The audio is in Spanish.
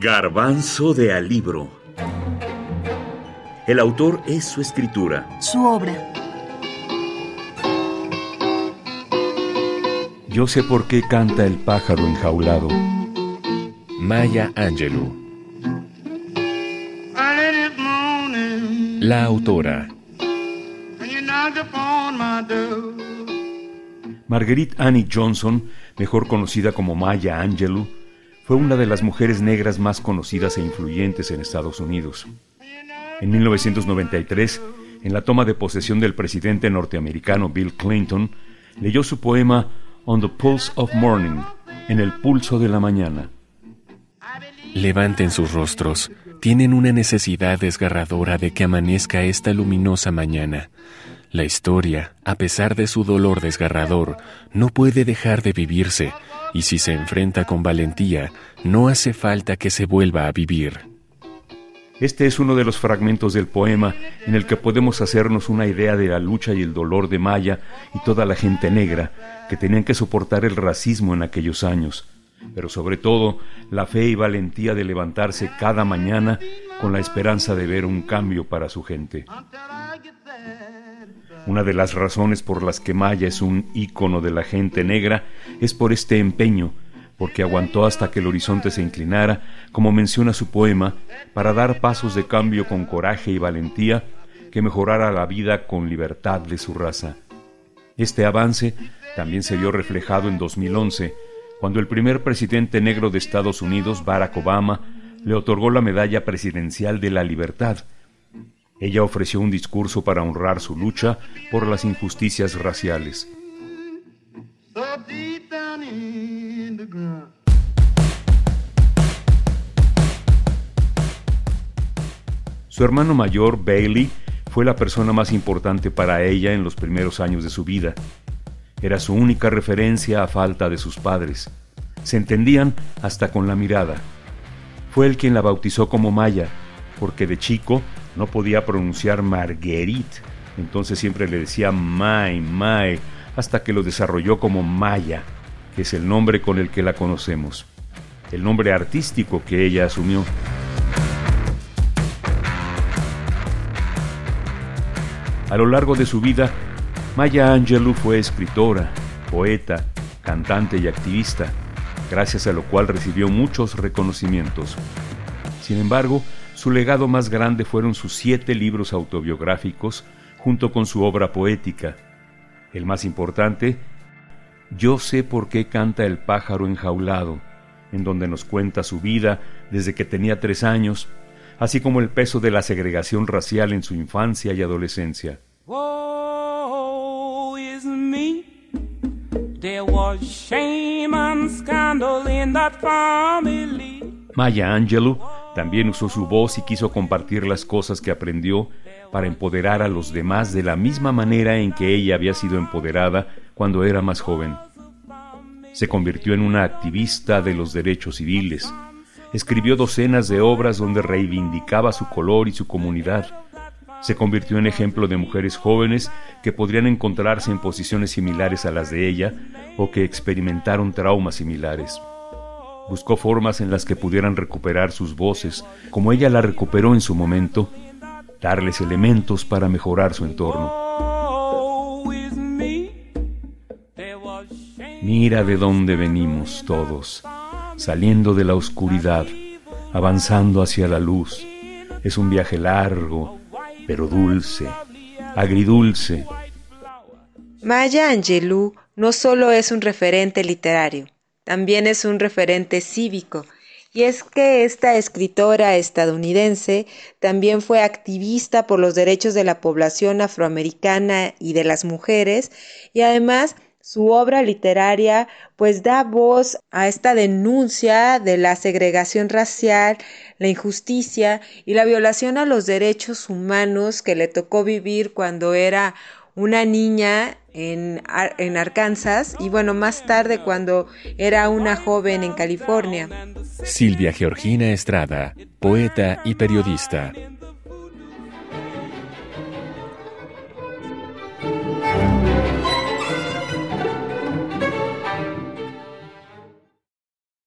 Garbanzo de Alibro. El autor es su escritura. Su obra. Yo sé por qué canta el pájaro enjaulado. Maya Angelou. La autora. Marguerite Annie Johnson, mejor conocida como Maya Angelou, fue una de las mujeres negras más conocidas e influyentes en Estados Unidos. En 1993, en la toma de posesión del presidente norteamericano Bill Clinton, leyó su poema On the Pulse of Morning, en el pulso de la mañana. Levanten sus rostros, tienen una necesidad desgarradora de que amanezca esta luminosa mañana. La historia, a pesar de su dolor desgarrador, no puede dejar de vivirse, y si se enfrenta con valentía, no hace falta que se vuelva a vivir. Este es uno de los fragmentos del poema en el que podemos hacernos una idea de la lucha y el dolor de Maya y toda la gente negra que tenían que soportar el racismo en aquellos años, pero sobre todo la fe y valentía de levantarse cada mañana con la esperanza de ver un cambio para su gente. Una de las razones por las que Maya es un ícono de la gente negra es por este empeño, porque aguantó hasta que el horizonte se inclinara, como menciona su poema, para dar pasos de cambio con coraje y valentía que mejorara la vida con libertad de su raza. Este avance también se vio reflejado en 2011, cuando el primer presidente negro de Estados Unidos, Barack Obama, le otorgó la Medalla Presidencial de la Libertad, ella ofreció un discurso para honrar su lucha por las injusticias raciales. Su hermano mayor, Bailey, fue la persona más importante para ella en los primeros años de su vida. Era su única referencia a falta de sus padres. Se entendían hasta con la mirada. Fue él quien la bautizó como Maya, porque de chico no podía pronunciar Marguerite, entonces siempre le decía Mai, Mai, hasta que lo desarrolló como Maya, que es el nombre con el que la conocemos, el nombre artístico que ella asumió. A lo largo de su vida, Maya Angelou fue escritora, poeta, cantante y activista, gracias a lo cual recibió muchos reconocimientos. Sin embargo, su legado más grande fueron sus siete libros autobiográficos junto con su obra poética. El más importante, Yo sé por qué canta el pájaro enjaulado, en donde nos cuenta su vida desde que tenía tres años, así como el peso de la segregación racial en su infancia y adolescencia. Maya Angelou también usó su voz y quiso compartir las cosas que aprendió para empoderar a los demás de la misma manera en que ella había sido empoderada cuando era más joven. Se convirtió en una activista de los derechos civiles. Escribió docenas de obras donde reivindicaba su color y su comunidad. Se convirtió en ejemplo de mujeres jóvenes que podrían encontrarse en posiciones similares a las de ella o que experimentaron traumas similares buscó formas en las que pudieran recuperar sus voces, como ella la recuperó en su momento, darles elementos para mejorar su entorno. Mira de dónde venimos todos, saliendo de la oscuridad, avanzando hacia la luz. Es un viaje largo, pero dulce, agridulce. Maya Angelou no solo es un referente literario, también es un referente cívico. Y es que esta escritora estadounidense también fue activista por los derechos de la población afroamericana y de las mujeres y además su obra literaria pues da voz a esta denuncia de la segregación racial, la injusticia y la violación a los derechos humanos que le tocó vivir cuando era una niña en, en, Arkansas y bueno, más tarde cuando era una joven en California. Silvia Georgina Estrada, poeta y periodista.